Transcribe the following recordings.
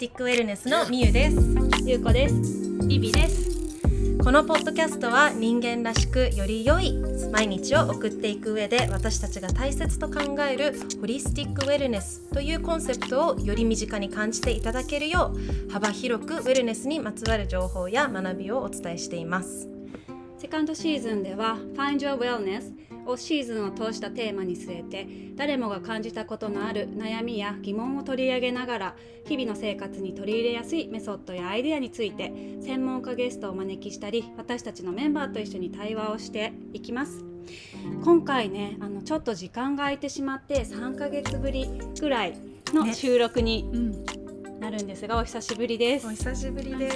ティックウェルネスのみゆです。ゆうこです。ビビです。このポッドキャストは人間らしくより良い毎日を送っていく上で私たちが大切と考えるホリスティックウェルネスというコンセプトをより身近に感じていただけるよう幅広くウェルネスにまつわる情報や学びをお伝えしています。セカンドシーズンでは Find Your Wellness をシーズンを通したテーマに据えて誰もが感じたことのある悩みや疑問を取り上げながら日々の生活に取り入れやすいメソッドやアイデアについて専門家ゲストをお招きしたり私たちのメンバーと一緒に対話をしていきます。今回ねあのちょっと時間が空いてしまって3ヶ月ぶりぐらいの収録になるんですが、お久しぶりです。お久しぶりで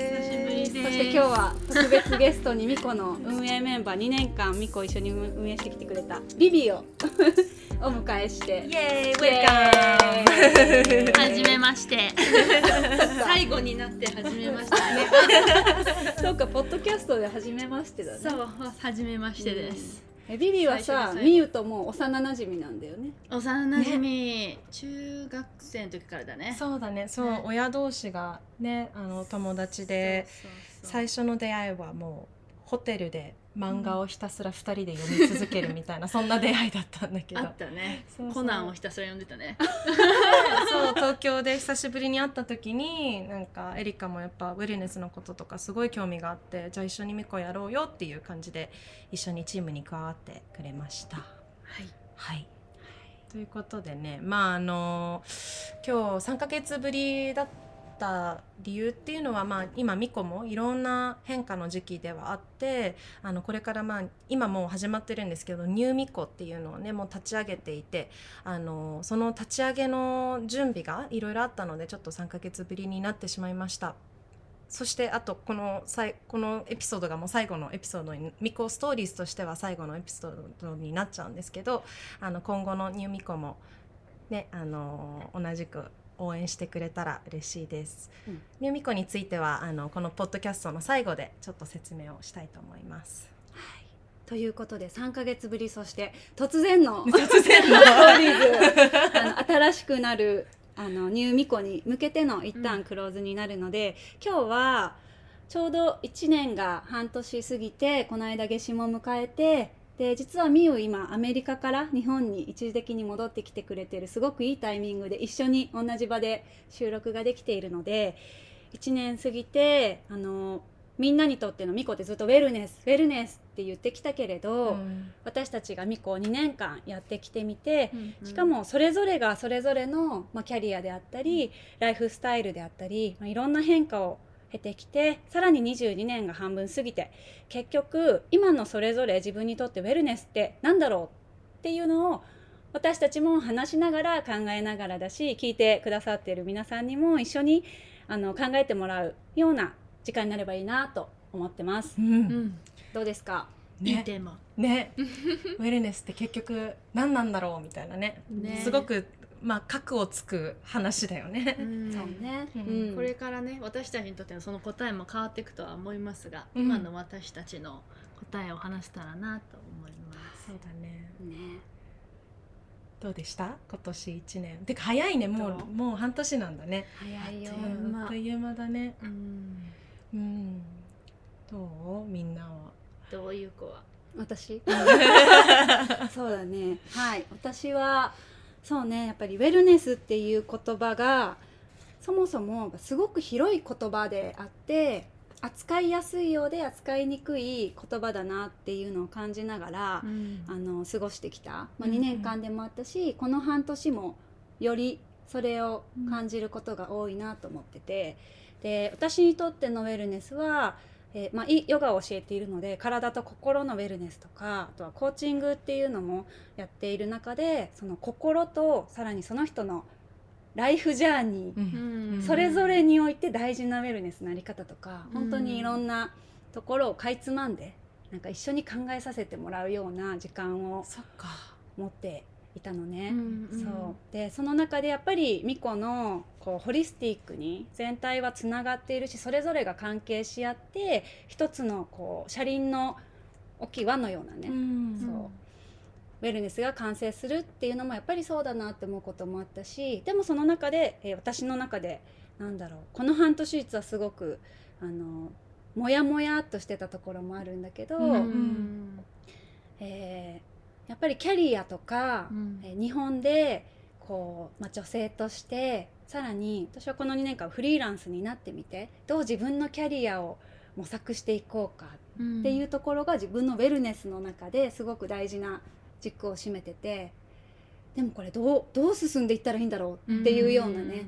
す。そして今日は特別ゲストにミコの運営メンバー2年間ミコ一緒に運営してきてくれたビビを お迎えして。イエーイウェルカはじめまして。最後になってはじめまして。ね そうかポッドキャストで初めましてだね。そうはじめましてです、えビビはさみゆともう幼馴染なんだよね。幼馴染。み、中学生の時からだね。そうだね。そう、ね親同士がねあの友達でそうそうそう。最初の出会いはもうホテルで漫画をひたすら2人で読み続けるみたいな、そんな出会いだったんだけど。あったね。そうそう。コナンをひたすら読んでたね。そう東京で久しぶりに会った時になんかエリカもやっぱウェルネスのこととかすごい興味があってじゃあ一緒にミコやろうよっていう感じで一緒にチームに加わってくれました。はい。はい。ということでねまああの今日3ヶ月ぶりだった理由っていうのは、まあ、今ミコもいろんな変化の時期ではあってあのこれから、まあ、今もう始まってるんですけどニューミコっていうのをねもう立ち上げていてあのその立ち上げの準備がいろいろあったのでちょっと3ヶ月ぶりになってしまいました。そしてあとこのこのエピソードがもう最後のエピソードにミコストーリーズとしては最後のエピソードになっちゃうんですけどあの今後のニューミコもねあの同じく応援してくれたら嬉しいです、うん。ニューミコについてはあのこのポッドキャストの最後でちょっと説明をしたいと思います。ということで3ヶ月ぶりそして突然の突然の。の 新しくなるあのニューミコに向けての一旦クローズになるので、今日はちょうど1年が半年過ぎてこの間夏至も迎えてで実はみゆ今アメリカから日本に一時的に戻ってきてくれてるすごくいいタイミングで一緒に同じ場で収録ができているので1年過ぎてあのみんなにとってのミコってずっとウェルネスウェルネスって言ってきたけれど、うん。私たちがミコを2年間やってきてみて、うんしかもそれぞれがそれぞれの、まあ、キャリアであったりライフスタイルであったり、まあ、いろんな変化を経てきてさらに22年が半分過ぎて結局今のそれぞれ自分にとってウェルネスって何だろうっていうのを私たちも話しながら考えながらだし聞いてくださっている皆さんにも一緒にあの考えてもらうような時間になればいいなと思ってます。う。うん。んどうですか？いいねテーマ。ね。ウェルネスって結局何なんだろうみたいなね。ね。すごくまあ核をつく話だよね。うん。そうね、うん。これからね私たちにとってのその答えも変わっていくとは思いますが、うん。今の私たちの答えを話せたらなと思います。そうだね。ね。どうでした？今年1年。てか早いね。もどうう。もう半年なんだね。早いよ。あっという間。あっという間。だね。うん。うん。どう？みんなは。どう？いう子は。私？そうだね。はい。私はそうねやっぱりウェルネスっていう言葉がそもそもすごく広い言葉であって扱いやすいようで扱いにくい言葉だなっていうのを感じながら、あの過ごしてきた、まあ、うんうん。2年間でもあったし、この半年もよりそれを感じることが多いなと思ってて。で私にとってのウェルネスは、えーまあ、いヨガを教えているので体と心のウェルネスとかあとはコーチングっていうのもやっている中でその心とさらにその人のライフジャーニー、それぞれにおいて大事なウェルネスのあり方とか、うん。本当にいろんなところをかいつまんでなんか一緒に考えさせてもらうような時間を持っていたのね。うんうん。そう。でその中でやっぱりミコのこうホリスティックに全体はつながっているしそれぞれが関係し合って一つのこう車輪の大きい輪のようなね、うんそう。ウェルネスが完成するっていうのもやっぱりそうだなって思うこともあったしでもその中で、えー私の中でなんだろうこの半年実はすごくあのモヤモヤっとしてたところもあるんだけど、うん。えーやっぱりキャリアとか、えー日本でこう、まあ、女性としてさらに私はこの2年間フリーランスになってみてどう自分のキャリアを模索していこうかっていうところが自分のウェルネスの中ですごく大事な軸を占めててでもこれどうどう進んでいったらいいんだろうっていうようなね、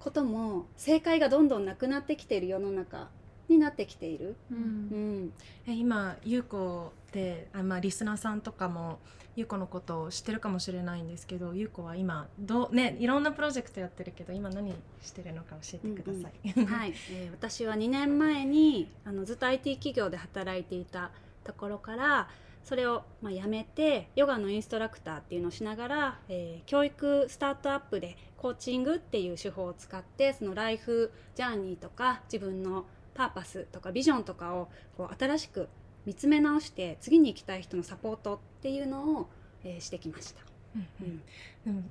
ことも正解がどんどんなくなってきている世の中になってきている。ううんんえ今優子ってあ、まあ、リスナーさんとかも優子のことを知ってるかもしれないんですけど優子は今どうねいろんなプロジェクトやってるけど今何してるのか教えてください。はい、えー私は2年前にあのずっと IT 企業で働いていたところからそれをまあ辞めてヨガのインストラクターっていうのをしながら、えー教育スタートアップでコーチングっていう手法を使ってそのライフジャーニーとか自分のパーパスとかビジョンとかをこう新しく見つめ直して次に行きたい人のサポートっていうのを、えーしてきました。うんううん。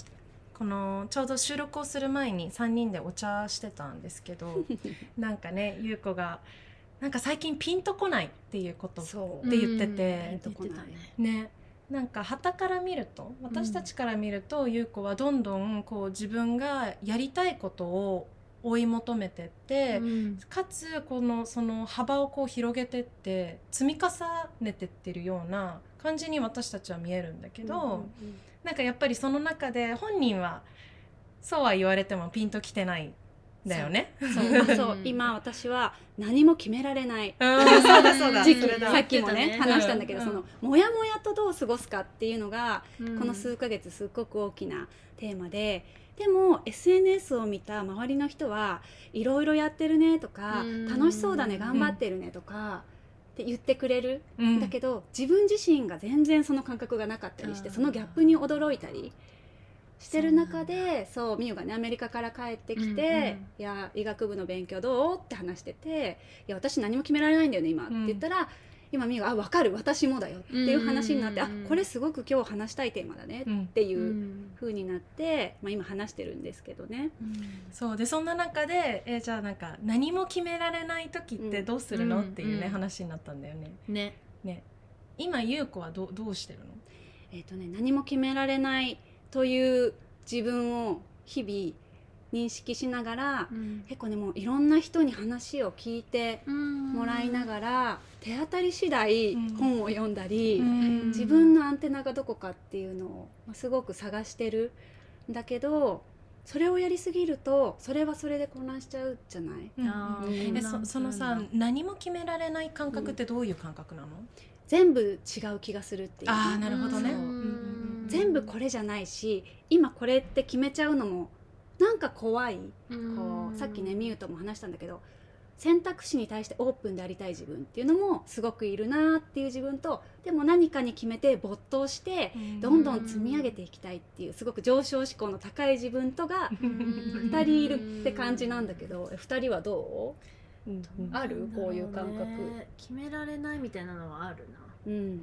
このちょうど収録をする前に3人でお茶してたんですけど なんかね優子がなんか最近ピンとこないっていうことって言っててと、こない。ね。なんか旗から見ると私たちから見ると、優子はどんどんこう自分がやりたいことを追い求めてって、かつこのその幅をこう広げてって積み重ねてってるような感じに私たちは見えるんだけど、なんかやっぱりその中で本人はそうは言われてもピンときてないんだよね。そう。今私は何も決められない。うん。そうだそうだ。時期。さっきもね。話したんだけど、うん。そのモヤモヤとどう過ごすかっていうのが、ここの数ヶ月すっごく大きなテーマででも SNS を見た周りの人はいろいろやってるねとかうん。楽しそうだね頑張ってるねとかって言ってくれる、うん。だけど自分自身が全然その感覚がなかったりしてそのギャップに驚いたりしてる中でそう美優がねアメリカから帰ってきて「うんうん。いや医学部の勉強どう?」って話してて「いや私何も決められないんだよね今」って言ったら、今美優が「あ分かる私もだよ」っていう話になって「うんうんうん。あこれすごく今日話したいテーマだね」うん。っていう風になって、まあ、今話してるんですけどね。そう。でそんな中でえじゃあなんか何も決められない時ってどうするの、うんっていうね、うん話になったんだよね。ね。ね。今優子はどうどうしてるの？えーとね、何も決められないという自分を日々認識しながら結構ねもういろんな人に話を聞いてもらいながら手当たり次第うん。本を読んだり、うん。自分のアンテナがどこかっていうのをまあすごく探してるんだけどそれをやりすぎるとそれはそれで混乱しちゃうじゃない？あーえそそのさ何も決められない感覚ってどういう感覚なの、全部違う気がするっていう。ああなるほどね。うんう。んうん。全部これじゃないし今これって決めちゃうのもなんか怖い。こうさっきねみゆとも話したんだけど選択肢に対してオープンでありたい自分っていうのもすごくいるなっていう自分とでも何かに決めて没頭してうん。どんどん積み上げていきたいっていうすごく上昇志向の高い自分とが2 2人いるって感じなんだけどえ2人はどう？んうん。ある？こういう感覚。決められないみたいなのはあるな。う、うん、うん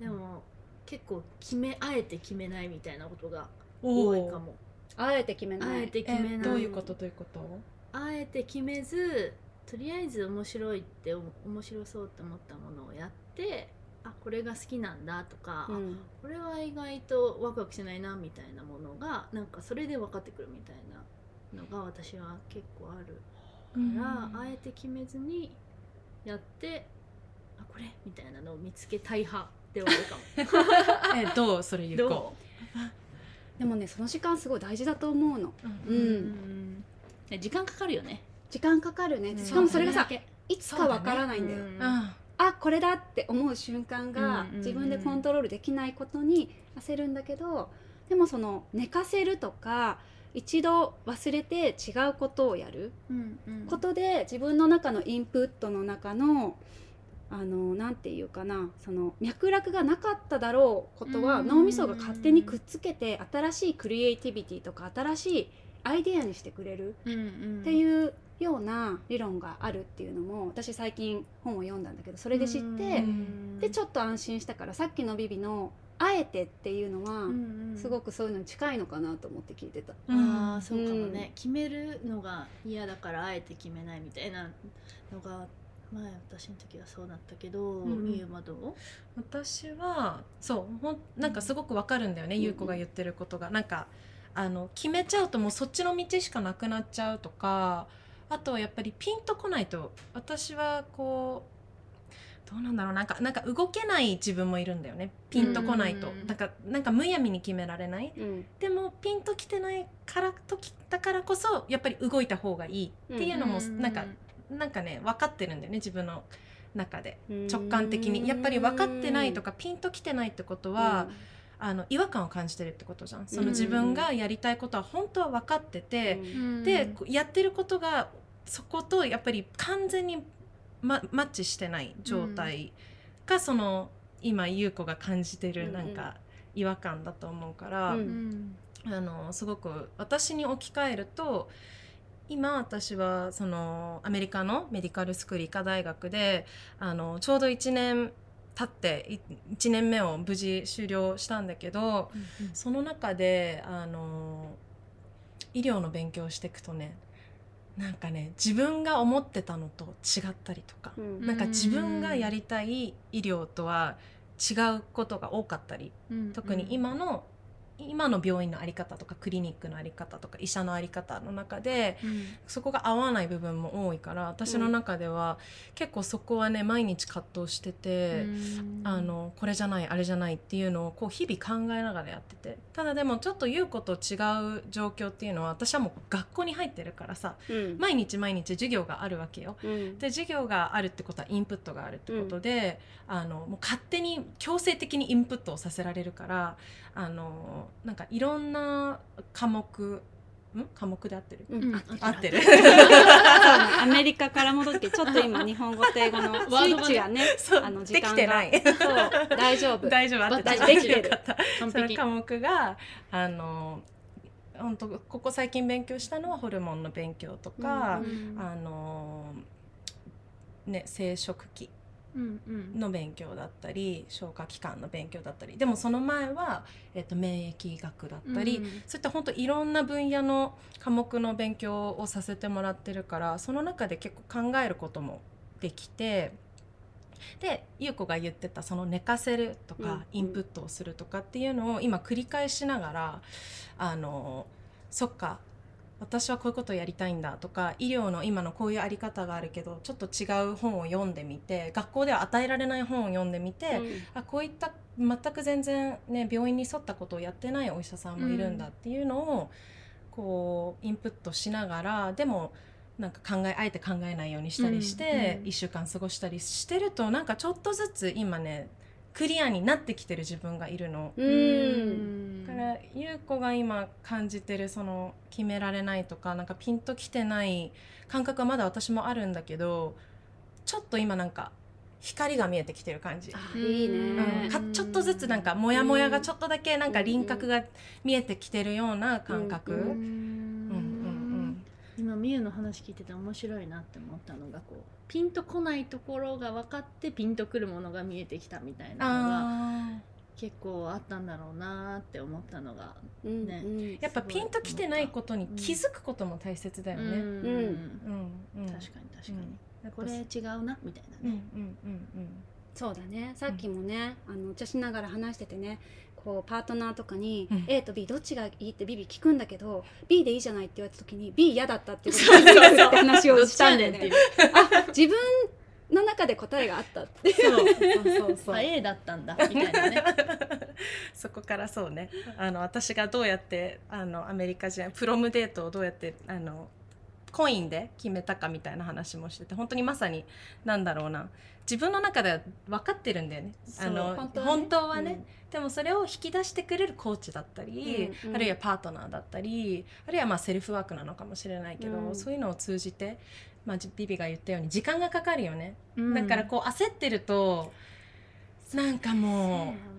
でも結構決めあえて決めないみたいなことが多いかもあえて決めない。あえて決めえない。どういうことどういうこと？あえて決めずとりあえず面白いって面白そうって思ったものをやってあこれが好きなんだとか、あうん。これは意外とワクワクしないなみたいなものがなんかそれで分かってくるみたいなのが私は結構あるから、あえて決めずにやってあこれみたいなのを見つけたい派ではあるかも。えどう？それ優子。どでもねその時間すごい大事だと思うの。ううん。うん。ん時間かかるよね。時間かかるね。うん。しかもそれがさいつかわからないんだよ。うん。ああこれだって思う瞬間が自分でコントロールできないことに焦るんだけどでもその寝かせるとか一度忘れて違うことをやることで自分の中のインプットの中のあのなんていうかなその脈絡がなかっただろうことはうん。脳みそが勝手にくっつけて新しいクリエイティビティとか新しいアイデアにしてくれるうんうん。っていうような理論があるっていうのも私最近本を読んだんだけどそれで知って、ん。でちょっと安心したからさっきのビビのあえてっていうのは、うんすごくそういうのに近いのかなと思って聞いてた。ああそうかもうん。ね、決めるのが嫌だからあえて決めないみたいなのが前私の時はそうだったけど、んうん。どう？私はそうほんなんかすごくわかるんだよね、うん優子が言ってることが。なんかあの決めちゃうともうそっちの道しかなくなっちゃうとかあとはやっぱりピンとこないと私はこうどうなんだろうなんかなんか動けない自分もいるんだよねピンとこないと、うんなんかなんかむやみに決められない？うん。でもピンときてないからときだからこそやっぱり動いた方がいいっていうのもなんか、なんかね分かってるんだよね自分の中で。直感的に。やっぱり分かってないとかピンときてないってことは、あの違和感を感じてるってことじゃん。その自分がやりたいことは本当は分かってて、でこうやってることがそことやっぱり完全に、ま、マッチしてない状態が、その今優子が感じてるなんか違和感だと思うから、うん。うん。あのすごく私に置き換えると今私はそのアメリカのメディカルスクール医科大学であのちょうど1年経ってい1年目を無事終了したんだけどその中であの医療の勉強をしていくとねなんかね自分が思ってたのと違ったりとか、うん。なんか自分がやりたい医療とは違うことが多かったりうん。特に今の今の病院の在り方とかクリニックの在り方とか医者の在り方の中でうん。そこが合わない部分も多いから私の中では結構そこはね毎日葛藤してて、うん。あのこれじゃないあれじゃないっていうのをこう日々考えながらやってて。ただでもちょっと言うこと違う状況っていうのは私はもう学校に入ってるからさうん。毎日毎日授業があるわけよ。うん。で授業があるってことはインプットがあるってことで、あのもう勝手に強制的にインプットをさせられるからあのなんかいろんな科目ん？科目で合ってる、うん。合ってる。アメリカから戻ってちょっと今日本語と英語の スイッチがねそうあの時で間がきてない。そう大丈夫。大丈夫合ってた。大丈夫できてる。よかった。完璧。その科目があの本当ここ最近勉強したのはホルモンの勉強とか、うん。あのね生殖器。うんうんの勉強だったり消化器官の勉強だったり。でもその前は、えっと免疫学だったり、うん。そういった本当いろんな分野の科目の勉強をさせてもらってるからその中で結構考えることもできてで優子が言ってたその寝かせるとうんかインプットをするとかっていうのを今繰り返しながらあのそっか私はこういうことをやりたいんだとか医療の今のこういうあり方があるけどちょっと違う本を読んでみて学校では与えられない本を読んでみて、あこういった全く全然ね病院に沿ったことをやってないお医者さんもいるんだっていうのを、こうインプットしながらでもなんか考えあえて考えないようにしたりして、うん1週間過ごしたりしてるとなんかちょっとずつ今ねクリアになってきてる自分がいるの。だから優子が今感じてるその決められないとかなんかピンときてない感覚はまだ私もあるんだけどちょっと今なんか光が見えてきてる感じ。あいいね。うん、かちょっとずつなんかモヤモヤがちょっとだけなんか輪郭が見えてきてるような感覚。うんうんうん今みゆの話聞いてて面白いなって思ったのがこうピンとこないところが分かってピンとくるものが見えてきたみたいなのがあ結構あったんだろうなって思ったのがうんねうん。ーやっぱピンときてないことに気づくことも大切だよね。うん。うん。うん確かに確かに、うん。これ違うなみたいなうんね、うんうんそうだね。さっきもね、あのお茶しながら話しててねこうパートナーとかに、うん。A と B どっちがいいってビビ聞くんだけど B でいいじゃないって言われた時に B 嫌だったっていうことに気づくって話をしたんだよね。あ自分の中で答えがあったって。そうそうそう。あ A だったんだみたいなね。そこからそうね。あの私がどうやってあのアメリカ人プロムデートをどうやってあのコインで決めたかみたいな話もしてて本当にまさになんだろうな。自分の中では分かってるんだよね。あの本当はね。本当はね、でもそれを引き出してくれるコーチだったり、うんうんあるいはパートナーだったりあるいはまあセルフワークなのかもしれないけど、うん。そういうのを通じて、まあ、じビビが言ったように時間がかかるよね、うん。だからこう焦ってるとなんかもう。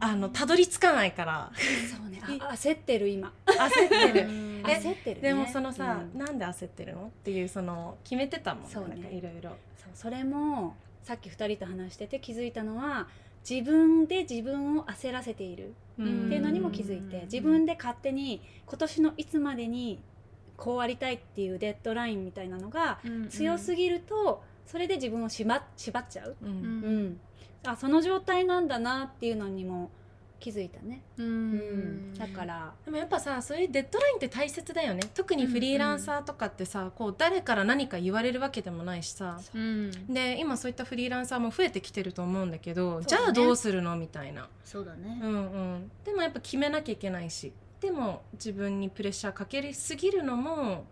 あのたどり着かないから。そうね。あ焦ってる今。焦ってる。焦ってるね。でもそのさ、うん。なんで焦ってるの？っていうその決めてたもんそうね。なんかいろいろ。そうそれもさっき2人と話してて気づいたのは自分で自分を焦らせているうん。っていうのにも気づいてうん。自分で勝手に今年のいつまでにこうありたいっていうデッドラインみたいなのが強すぎぎるとそれで自分を縛縛っちゃう、う。うん。うんあその状態なんだなっていうのにも気づいたね、ううん。ん、だから。でもやっぱさそういうデッドラインって大切だよね。特にフリーランサーとかってさ、こう誰から何か言われるわけでもないしさ。う。んで今そういったフリーランサーも増えてきてると思うんだけどね。じゃあどうするのみたいな、そうだね。うんうん、でもやっぱ決めなきゃいけないし。でも自分にプレッシャーかけすぎるのも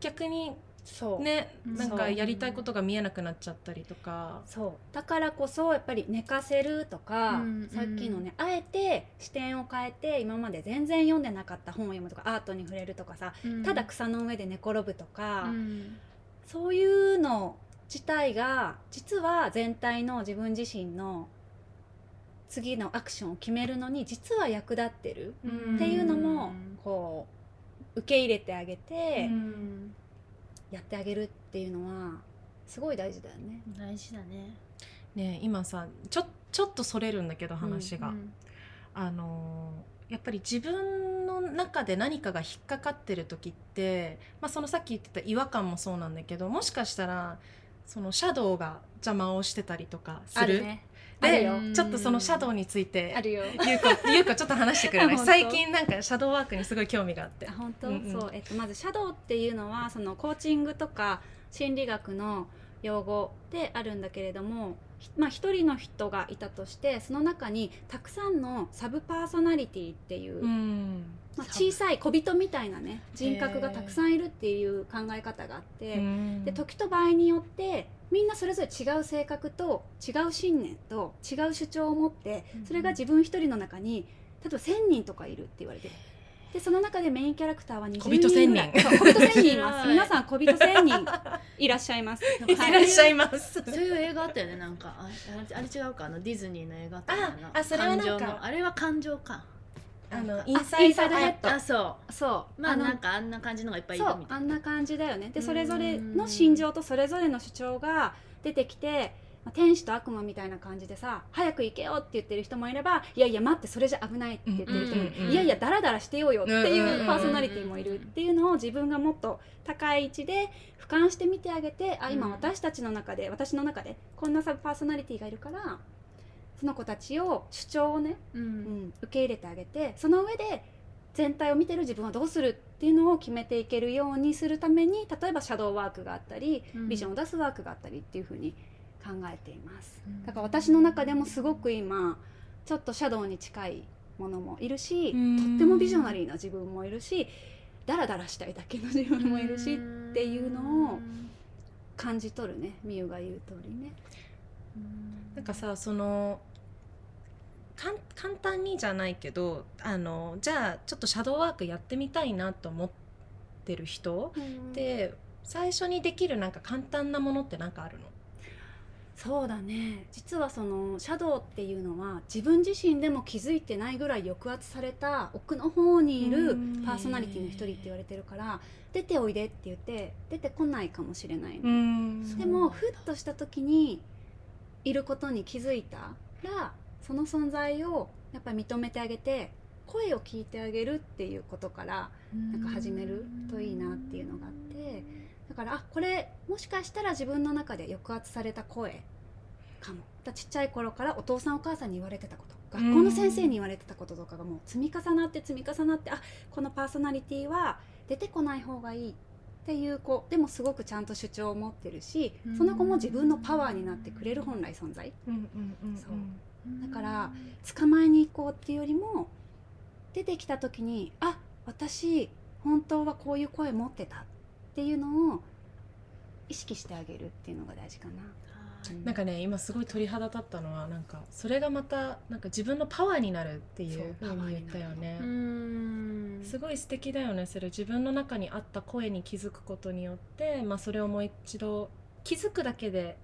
逆にそう。ねうん。なんかやりたいことが見えなくなっちゃったりとか。そう。だからこそやっぱり寝かせるとか、うんさっきのねあえて視点を変えて今まで全然読んでなかった本を読むとかアートに触れるとかさ、ただ草の上で寝転ぶとか、うん。そういうの自体が実は全体の自分自身の次のアクションを決めるのに実は役立ってるうんっていうのもこう受け入れてあげてうんやってあげるっていうのはすごい大事だよね。大事だねね今さちょちょっとそれるんだけど話が、うんあのーやっぱり自分の中で何かが引っかかってる時って、まあ、そのさっき言ってた違和感もそうなんだけどもしかしたらそのシャドウが邪魔をしてたりとかするね。でよ。ちょっとそのシャドウについてあるよ。ゆうこ ゆうこちょっと話してくれない最近なんかシャドウワークにすごい興味があって。あ本当、うんうんそう、えっと、まずシャドウっていうのはそのコーチングとか心理学の用語であるんだけれども、ひまあ、一人の人がいたとしてその中にたくさんのサブパーソナリティっていう、うん。まあ、小さい小人みたいなね人格がたくさんいるっていう考え方があって、うん。で時と場合によってみんなそれぞれ違う性格と違う信念と違う主張を持ってうん。それが自分一人の中に例えば1,000人とかいるって言われてるでその中でメインキャラクターは20小人1000人ぐらい。人そう小人1000人います。皆さん小人1000人。いらっしゃいます。いらっしゃいます。そういう映画あったよねなんか。あああれ違うか。あのディズニーの映画あああそれはなんか。感情の。あれは感情か。あのインサイドヘッド。あそう。そう。まあのなんかあんな感じのがいっぱいいるみたいあんな感じだよね。でそれぞれうんの心情とそれぞれの主張が出てきてまあ天使と悪魔みたいな感じでさ早く行けよって言ってる人もいればいやいや待ってそれじゃ危ないって言ってる人もいる、うんうんうんいやいやダラダラしてようよっていうパーソナリティもいるっていうのを自分がもっと高い位置で俯瞰して見てあげてあ今うん。私たちの中で私の中でこんなサブパーソナリティがいるからその子たちを主張をねううんん、受け入れてあげてその上で全体を見てる自分はどうするっていうのを決めていけるようにするために例えばシャドーワークがあったり、うん。ビジョンを出すワークがあったりっていうふうに考えています。うん。だから私の中でもすごく今ちょっとシャドウに近いものもいるしとうんってもビジョナリーな自分もいるしダラダラしたいだけの自分もいるしっていうのを感じ取るねみゆが言う通りね。なんかさその簡単にじゃないけどあのじゃあちょっとシャドーワークやってみたいなと思ってる人で最初にできるなんか簡単なものって何かあるの？そうだね。実はそのシャドウっていうのは自分自身でも気づいてないぐらい抑圧された奥の方にいるうん。パーソナリティの一人って言われてるから出ておいでって言って出てこないかもしれない。でもふっとした時にいることに気づいたらその存在をやっぱり認めてあげて声を聞いてあげるっていうことからなんか始めるといいなっていうのがあってだからあこれもしかしたら自分の中で抑圧された声かも。だちっちゃい頃からお父さんお母さんに言われてたこと。学校の先生に言われてたこととかがもう積み重なって積み重なってあこのパーソナリティは出てこない方がいいっていう子。でもすごくちゃんと主張を持ってるしその子も自分のパワーになってくれる本来存在。そう。だから捕まえに行こうっていうよりも出てきた時にあ私本当はこういう声持ってたっていうのを意識してあげるっていうのが大事かな。なんかね今すごい鳥肌立ったのはなんかそれがまたなんか自分のパワーになるっていうふそううに言ったよねう。んすごい素敵だよねそれ自分の中にあった声に気づくことによって、まあ、それをもう一度気づくだけで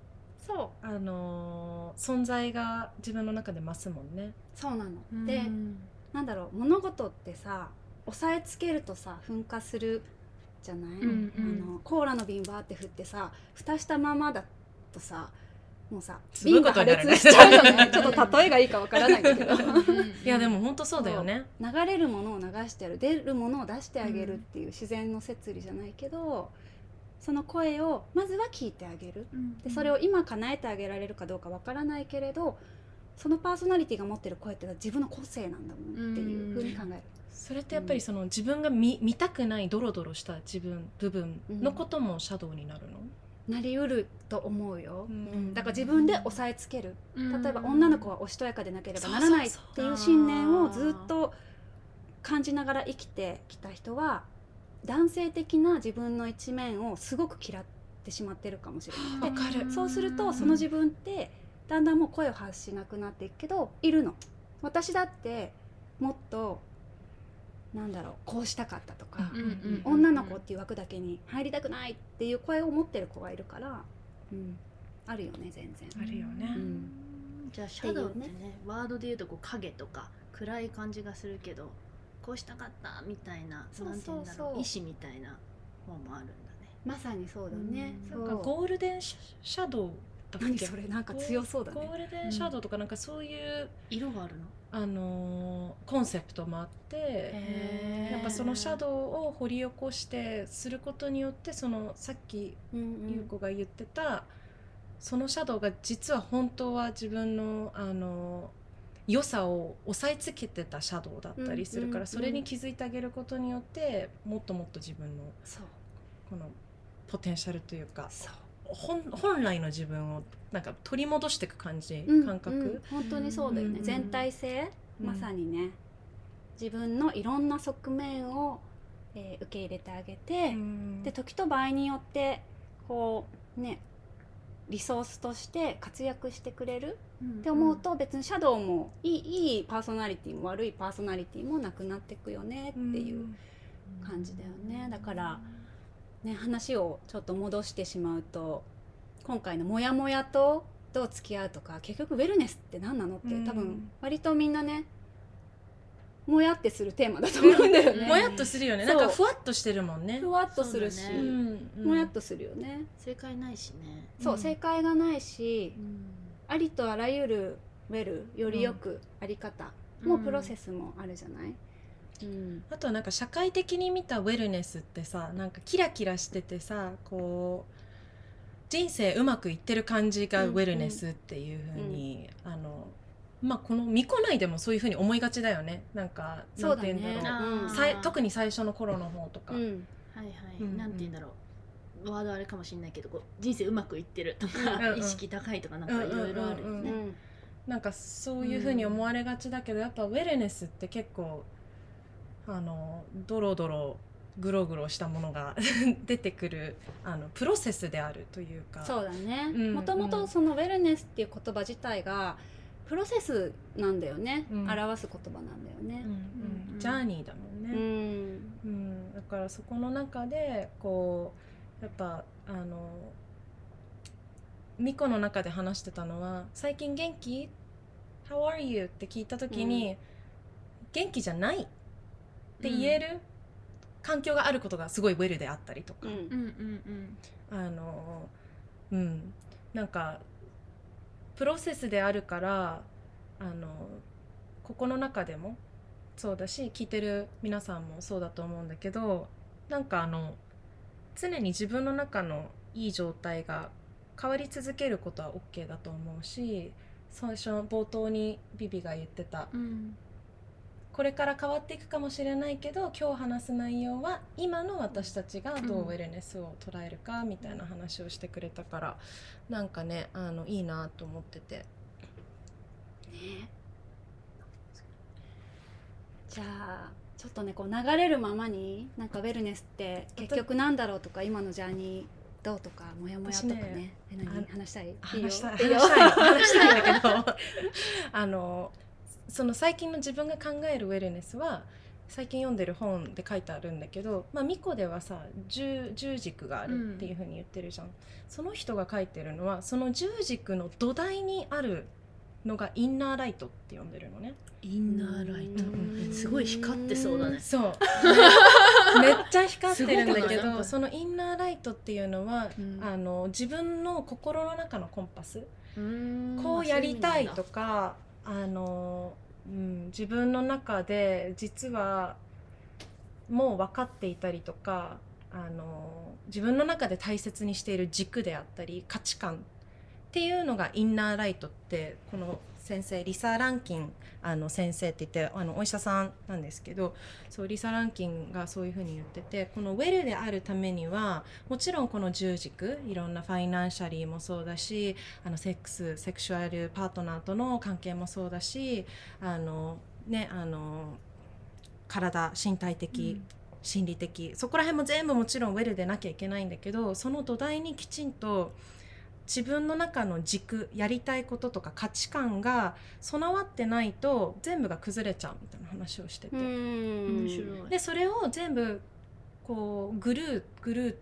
そうあのー存在が自分の中で増すもんね。そうなの。うんでなんだろう物事ってさ押さえつけるとさ噴火するじゃない、うんうん。あのコーラの瓶バーって振ってさ蓋したままだとさもうさ瓶が破裂しちゃうよね ちょっと例えがいいかわからないけど。いやでも本当そうだよね。流れるものを流してやる。出るものを出してあげるっていう自然の摂理じゃないけど、その声をまずは聞いてあげる。でそれを今叶えてあげられるかどうかわからないけれどそのパーソナリティが持ってる声ってのは自分の個性なんだもんっていうふうに考える。それってやっぱりその自分が見見たくないドロドロした自分部分のこともシャドウになるの、なりうると思うよ、うん。だから自分で押さえつける。うん。例えば女の子はおしとやかでなければならないっていう信念をずっと感じながら生きてきた人は男性的な自分の一面をすごく嫌ってしまってるかもしれなわくてかる。そうするとその自分ってだんだんもう声を発しなくなっていくけどいるの。私だってもっとなんだろうこうしたかったとか、女の子っていう枠だけに入りたくないっていう声を持ってる子がいるから、うん、あるよね全然。あるよね。うん。じゃあシャドウってねっていうワードで言うとこう影とか暗い感じがするけどこうしたかったみたいなそうなんて言うんだそうそうろう意志みたいな方もあるんだね。まさにそうだね。うん。そう。かゴールデンシャドウだっけ？何それ？なんか強そうだね。ゴールデンシャドウとかなんかそういう、色があるのあのーコンセプトもあってやっぱそのシャドウを掘り起こしてすることによってそのさっき優子が言ってた、そのシャドウが実は本当は自分のあの良さを押さえつけてたシャドウだったりするから、それに気づいてあげることによってもっともっと自分のこのポテンシャルというかそう本本来の自分をなんか取り戻していく感じ、うん感覚、うん本当にそうだよね。うん。全体性？うん。まさにね。自分のいろんな側面を、えー受け入れてあげて、うん。で時と場合によってこうねリソースとして活躍してくれる？って思うと別にシャドウもいいいいパーソナリティも悪いパーソナリティもなくなっていくよねっていう感じだよね。だからね話をちょっと戻してしまうと今回のモヤモヤとどう付き合うとか結局ウェルネスって何なのってうん。多分割とみんなねもやってするテーマだと思うんだよね。もやっとするよね。なんかふわっとしてるもんね。ふわっとするし、もやっとするよね。正解ないしね。そう、うん。正解がないしうん。ありとあらゆるウェルよりよくあり方もプロセスもあるじゃない、うん。あとはなんか社会的に見たウェルネスってさなんかキラキラしててさこう人生うまくいってる感じがウェルネスっていうふうに、あのまあこの巫女内でもそういうふうに思いがちだよね。なんかそうだねなんて言うんだろう。あー。さい特に最初の頃の方とか、うん。はいはい、うん。なんて言うんだろう。ワードあれかもしれないけどこう人生うまくいってるとか、うんうん。意識高いとかなんかいろいろあるようん。ね。なんかそういうふうに思われがちだけど、やっぱウェルネスって結構あのドロドログログロしたものが 出てくるあのプロセスであるというか。そうだね。うんもともとそのウェルネスっていう言葉自体がプロセスなんだよね、うん。表す言葉なんだよね。うんうん。うん。ジャーニーだもんうね、ん。うん。だからそこの中でこうやっぱあのミコの中で話してたのは「最近元気 ?How are you?」って聞いた時に、元気じゃないって言える環境があることがすごいウェルであったりとか、うん。あのうん。なんかプロセスであるからあのここの中でもそうだし聞いてる皆さんもそうだと思うんだけどなんかあの常に自分の中のいい状態が変わり続けることは OK だと思うし最初の冒頭にビビが言ってたうんうんこれから変わっていくかもしれないけど今日話す内容は今の私たちがどうウェルネスを捉えるかみたいな話をしてくれたからなんかねあのいいなと思ってて。ね。じゃあちょっとねこう流れるままになんかウェルネスって結局なんだろうとか今のジャーニーどうとかモヤモヤとかね私ね話したい？話したい。いいよ。話したい。話したいんだけど。あのその最近の自分が考えるウェルネスは最近読んでる本で書いてあるんだけど、まあ、ミコではさ十十軸があるっていうふうに言ってるじゃん、その人が書いてるのはその十軸の土台にあるのがインナーライトって呼んでるのね。インナーライト。うんすごい光ってそうだね。そう。めっちゃ光ってるんだけどそのインナーライトっていうのは、うん。あの自分の心の中のコンパス。うん。こうやりたいとかかあの、うん、自分の中で実はもう分かっていたりとかあの自分の中で大切にしている軸であったり価値観っていうのがインナーライトってこの先生リサ・ランキンあの先生って言ってあのお医者さんなんですけどそうリサ・ランキンがそういうふうに言っててこのウェルであるためにはもちろんこの十軸いろんなファイナンシャリーもそうだしあのセックスセクシュアルパートナーとの関係もそうだしあのねあの体身体的、心理的そこら辺も全部もちろんウェルでなきゃいけないんだけどその土台にきちんと自分の中の軸やりたいこととか価値観が備わってないと全部が崩れちゃうみたいな話をしてて、うん。面白い。でそれを全部こうグルーグルー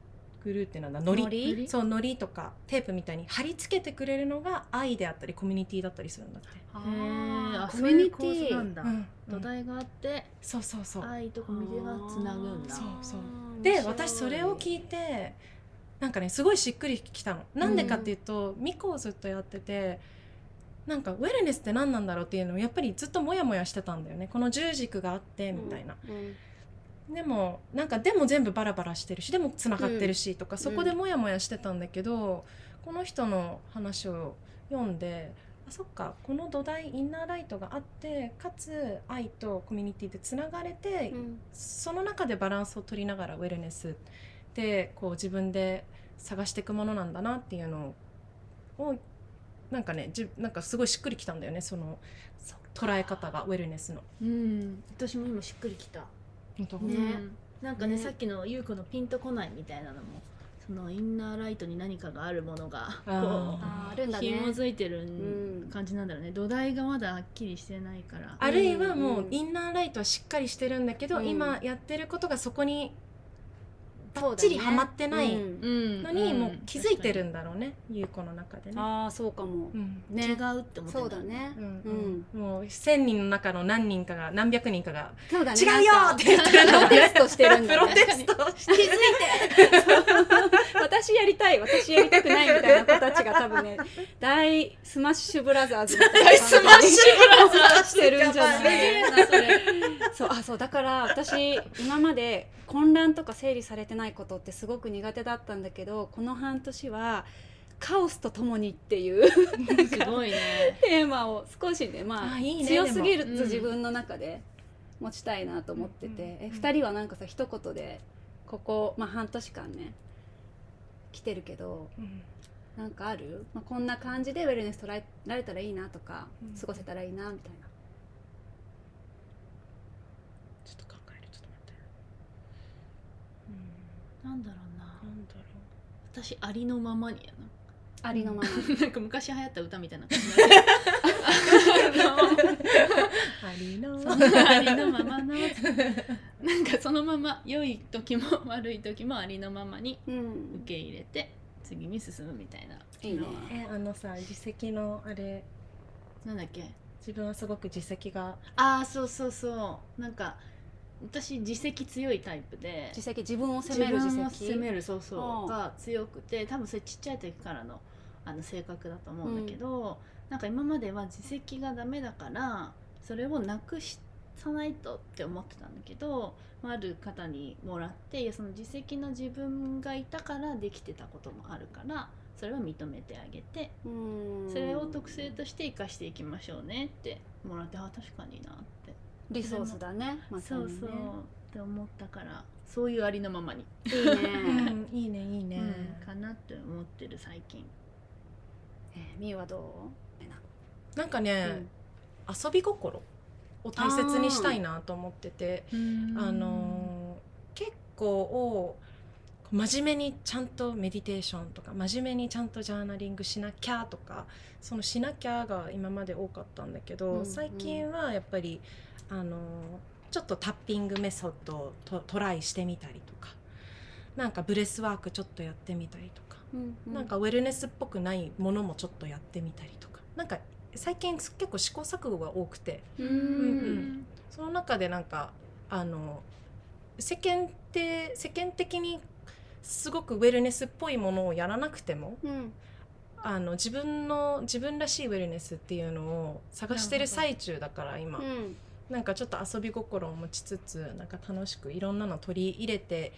グルーってなんだ？のりそうのりとかテープみたいに貼り付けてくれるのが愛であったりコミュニティだったりするんだって、あコミュニティなんだ、うん。土台があってそうそうそう。愛とコミュニティがつなぐんだ。そうそう。で私それを聞いてなんかねすごいしっくりきたの。なんでかっていうと、ミコをずっとやっててなんかウェルネスって何なんだろう？っていうのをやっぱりずっとモヤモヤしてたんだよね。この十軸があってみたいな、うん。でもなんかでも全部バラバラしてるしでもつながってるしとか、そこでモヤモヤしてたんだけど、この人の話を読んであそっかこの土台インナーライトがあってかつ愛とコミュニティでつながれて、うん。その中でバランスを取りながらウェルネスでこう自分で探していくものなんだなっていうのをなんかねじなんかすごいしっくりきたんだよねその捉え方がウェルネスの。うん。私も今しっくりきた。本当？ね。うん。なんかねね。さっきの優子のピンとこないみたいなのもそのインナーライトに何かがあるものがこあーあるんだね。う紐づいてるうん感じなんだろうね。土台がまだはっきりしてないから。あるいはもううん。インナーライトはしっかりしてるんだけど、うん。今やってることがそこにバそうだね。ッチリはまってないのに、うん。もう気づいてるん。だろうね優子の中でね。ああそうかもうん。ね違うって思ってそうだねうん。うん。もう1,000人の中の何人かが何百人かが違うよって言ってるプロテストしてるん。だプねロテスト気づいて私やりたい私やりたくないみたいな子たちが多分ね大スマッシュブラザーズみたいな大スマッシュブラザーズしてるん。じゃないそうあそうだから私今まで混乱とか整理されてないことってすごく苦手だったんだけどこの半年はカオスとともにっていうすごいね。テーマを少しねまああいいね強すぎると自分の中で持ちたいなと思ってて、うん。え2人はなんかさ一言でここ、まあ、半年間ね来てるけどうん。なんかある、まあ、こんな感じでウェルネス捉えられたらいいなとか、うん。過ごせたらいいなみたいな。ちょっと考えるちょっと待ってなんだろうな。うんなんだろ私ありのままにやありのまま、な なんか昔流行った歌みたいな。感じうありの そんなありのままの。なんかそのまま良い時も悪い時もありのままにうん。受け入れて次に進むみたいな。いいね。のは。えあのさ実績のあれ。なんだっけ？自分はすごく実績が。ああそうそうそう。なんか私自責強いタイプで。自責自分を責める自分を責責めるそうそう。ん。うが強くて多分それちっちゃい時からのあの性格だと思うんだけど、なんか今までは自責がダメだからそれをなくさないとって思ってたんだけどまあある方にもらっていやその自責の自分がいたからできてたこともあるからそれを認めてあげてうん。それを特性として生かしていきましょうねってもらってあ確かになってリソースだねまさにね。そうそうって思ったからそういうありのままに、いいね、いいねいいね、うんかなって思ってる最近。えーみゆはどう？な。んかね、遊び心を大切にしたいなと思っててあのー結構を真面目にちゃんとメディテーションとか真面目にちゃんとジャーナリングしなきゃとかそのしなきゃが今まで多かったんだけど、うんうん。最近はやっぱりあのーちょっとタッピングメソッドをトトライしてみたりとかなんかブレスワークちょっとやってみたりとか、うんうん。なんかウェルネスっぽくないものもちょっとやってみたりとかなんか最近結構試行錯誤が多くてううんうん。その中でなんかあの世間って世間的にすごくウェルネスっぽいものをやらなくてもうん。あの自分の自分らしいウェルネスっていうのを探してる最中だから今、うんなんかちょっと遊び心を持ちつつなんか楽しくいろんなの取り入れて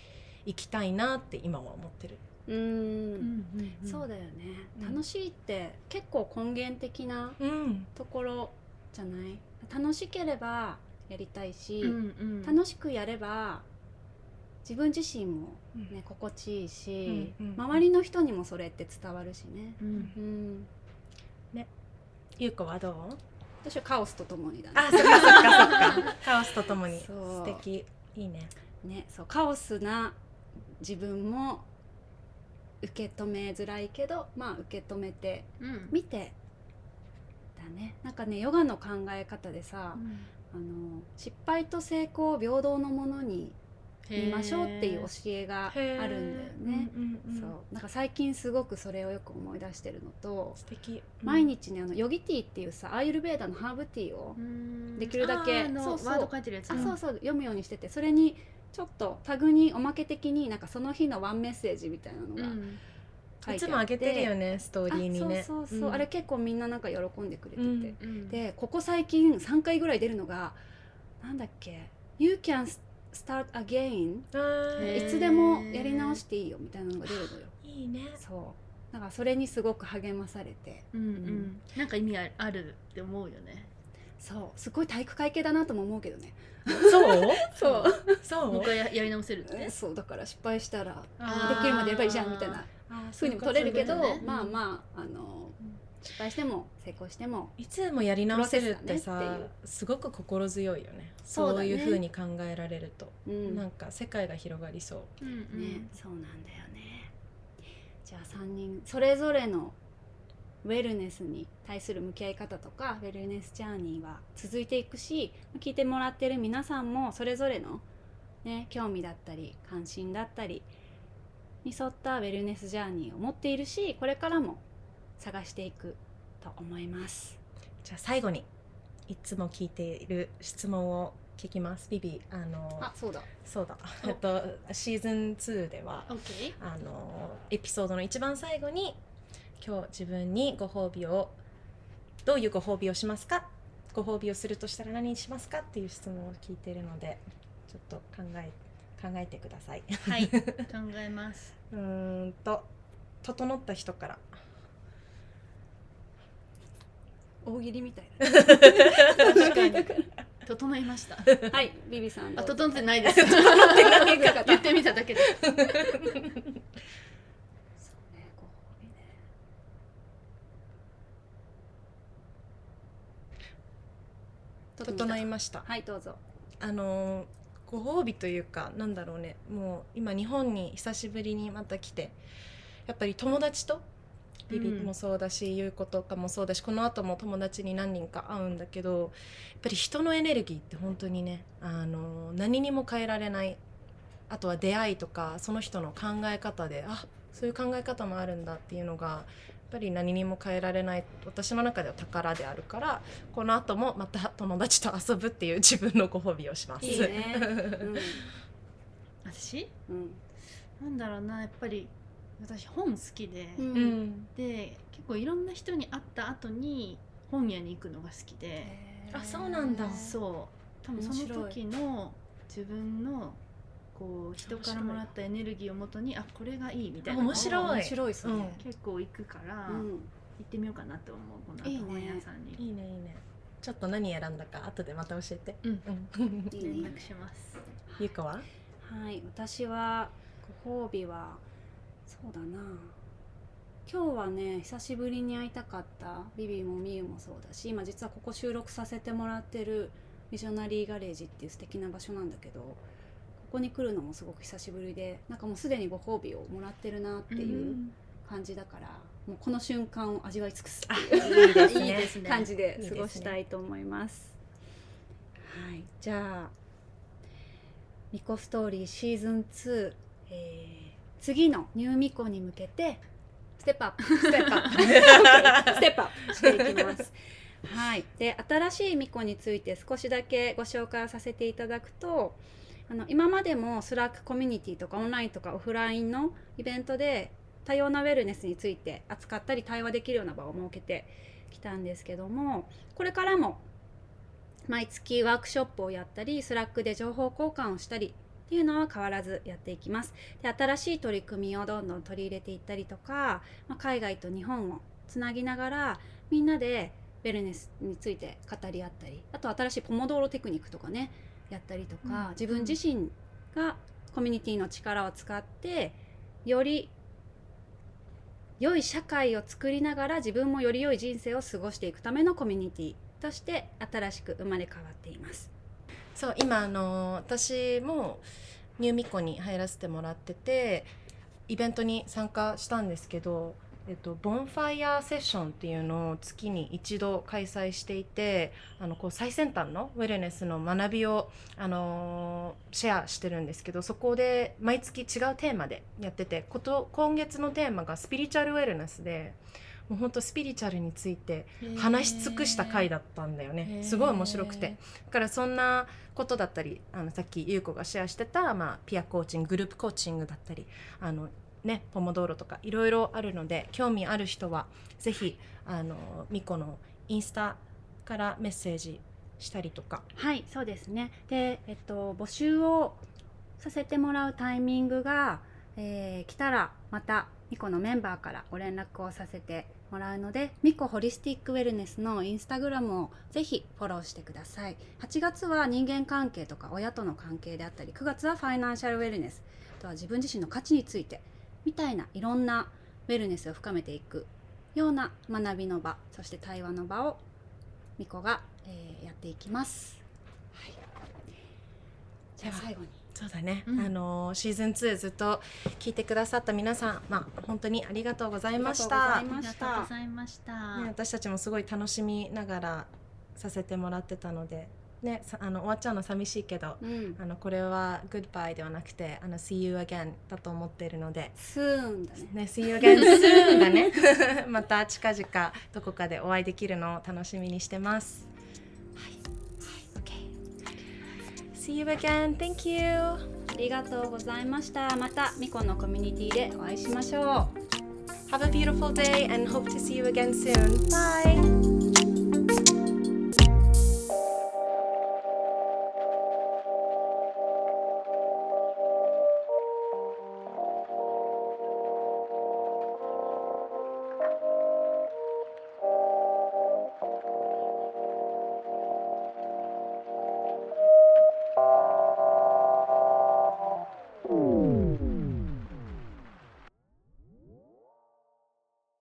いきたいなって今は思ってる。うん。そうだだよね、うん楽しいって結構根源的なうん、ところじゃない？楽しければやりたいし、うんうん。楽しくやれば自分自身もね心地いいし、うんうん周りの人にもそれって伝わるしね。うん。うん。ゆうこはどう？私はカオスとともにだね。あそっかそっかそっか。カオスとともに素敵。いいね。ねそうカオスな自分も受け止めづらいけどまあ受け止めてうん。見てだね。なんかねヨガの考え方でさ、あの失敗と成功を平等のものに見ましょうっていう教えがあるんだよね。うんうんうんそう。なんか最近すごくそれをよく思い出してるのと、素敵。毎日ねあのヨギティーっていうさアーユルベーダのハーブティーを、うん。できるだけそうそう。読むようにしててそれにちょっとタグにおまけ的になんかその日のワンメッセージみたいなのがうん。書いつもあげてるよねストーリーにね。あそうそうそう、ん。あれ結構みんななんか喜んでくれてて、うんうん。でここ最近3回ぐらい出るのがなんだっけ「You can start again. いつでもやり直していいよ」みたいなのが出るのよ。いいね。そう。だからそれにすごく励まされて。うんうん。なんか意味ああるって思うよね。そう。すごい体育会系だなとも思うけどね。そう？そう。そう？もう一回ややり直せるって？そう。だから失敗したらできるまでやればいいじゃんみたいなふうにも取れるけど、ね。まあまああの失敗しても成功してもいつでもやり直せるってさすごく心強いよね。そうだね。そういうふうに考えられると、うん。なんか世界が広がりそう。うんうん。ね、そうなんだよね。じゃあ3人それぞれのウェルネスに対する向き合い方とかウェルネスジャーニーは続いていくし聞いてもらってる皆さんもそれぞれの、ね、興味だったり関心だったりに沿ったウェルネスジャーニーを持っているしこれからも探していくと思います。じゃあ最後にいつも聞いている質問を聞きます。ビビあのあそうだ。そうだ。お。えっとシーズン2ではオッケーあのエピソードの一番最後に今日自分にご褒美をどういうご褒美をしますか？ご褒美をするとしたら何にしますか？っていう質問を聞いているのでちょっと考え考えてください。はい。考えます。うーんと整った人から大喜利みたいな。確かに。整いました。はいビビさん。どあうぞ整ってないです。ってないか言ってみただけで。そうねご褒美ね整いました。はいどうぞ。あのご褒美というかなんだろうね。もう今日本に久しぶりにまた来てやっぱり友達とビビもそうだし、優子とかもそうだしこの後も友達に何人か会うんだけどやっぱり人のエネルギーって本当にねあの何にも変えられない。あとは出会いとかその人の考え方であそういう考え方もあるんだっていうのがやっぱり何にも変えられない私の中では宝であるからこの後もまた友達と遊ぶっていう自分のご褒美をします。いいね。私うん。うん。なんだろうなやっぱり私本好きで、うん。うん、で結構いろんな人に会った後に本屋に行くのが好きで、あそうなんだ。そう。多分その時の自分のこう人からもらったエネルギーをもとにあこれがいいみたいな面白い。面白いそれうん。結構行くから、うん。行ってみようかなと思うこの後。本屋さんに。いいねいいね。ちょっと何選んだか後でまた教えて。うん。うん、連絡します。ゆうこは？はい私はご褒美はそうだな。今日はね久しぶりに会いたかった。ビビもミユもそうだし今実はここ収録させてもらってるビジョナリーガレージっていう素敵な場所なんだけどここに来るのもすごく久しぶりでなんかもうすでにご褒美をもらってるなっていう感じだから、もうこの瞬間を味わい尽くすっていういいですね。感じで過ごしたいと思います。はい、じゃあ「ミコストーリーシーズン2」えー次の new ミコに向けてステップアップステップアップステップアップしていきます。はい、で新しいミコについて少しだけご紹介させていただくとあの今までもスラックコミュニティとかオンラインとかオフラインのイベントで多様なウェルネスについて扱ったり対話できるような場を設けてきたんですけどもこれからも毎月ワークショップをやったりスラックで情報交換をしたりっていうのは変わらずやっていきますで新しい取り組みをどんどん取り入れていったりとか、まあ、海外と日本をつなぎながらみんなでウェルネスについて語り合ったりあと新しいポモドーロテクニックとかねやったりとか、うん自分自身がコミュニティの力を使ってより良い社会を作りながら自分もより良い人生を過ごしていくためのコミュニティとして新しく生まれ変わっています。そう今あの私もニューミコに入らせてもらっててイベントに参加したんですけど、えっと、ボンファイヤーセッションっていうのを月に一度開催していてあのこう最先端のウェルネスの学びを、あのシェアしてるんですけどそこで毎月違うテーマでやっててこと今月のテーマがスピリチュアルウェルネスでもうほんとスピリチュアルについて話し尽くした回だったんだよね。すごい面白くて。だからそんなことだったりあのさっき優子がシェアしてた、まあ、ピアコーチンググループコーチングだったりあの、ね、ポモドーロとかいろいろあるので興味ある人はぜひあのミコのインスタからメッセージしたりとか。はいそうですね。で、えっと、募集をさせてもらうタイミングが、えー来たらまたミコのメンバーからご連絡をさせてもらうのでミコホリスティックウェルネスのインスタグラムをぜひフォローしてください。8月は人間関係とか親との関係であったり9月はファイナンシャルウェルネスあとは自分自身の価値についてみたいないろんなウェルネスを深めていくような学びの場そして対話の場をミコが、えーやっていきます。はい、じゃあ最後にそうだね、うんあのシーズン2ずっと聞いてくださった皆さん、まあ、本当にありがとうございましたありがとうございました。ね、私たちもすごい楽しみながらさせてもらってたので、ね、さあの終わっちゃうの寂しいけどうん、あのこれは Goodbye ではなくてあの See you again だと思っているので、スーンだね。ね、See you again soon だね また近々どこかでお会いできるのを楽しみにしてます。See you again Thank you ありがとうございました。またミコのコミュニティでお会いしましょう。Have a beautiful day and hope to see you again soon Bye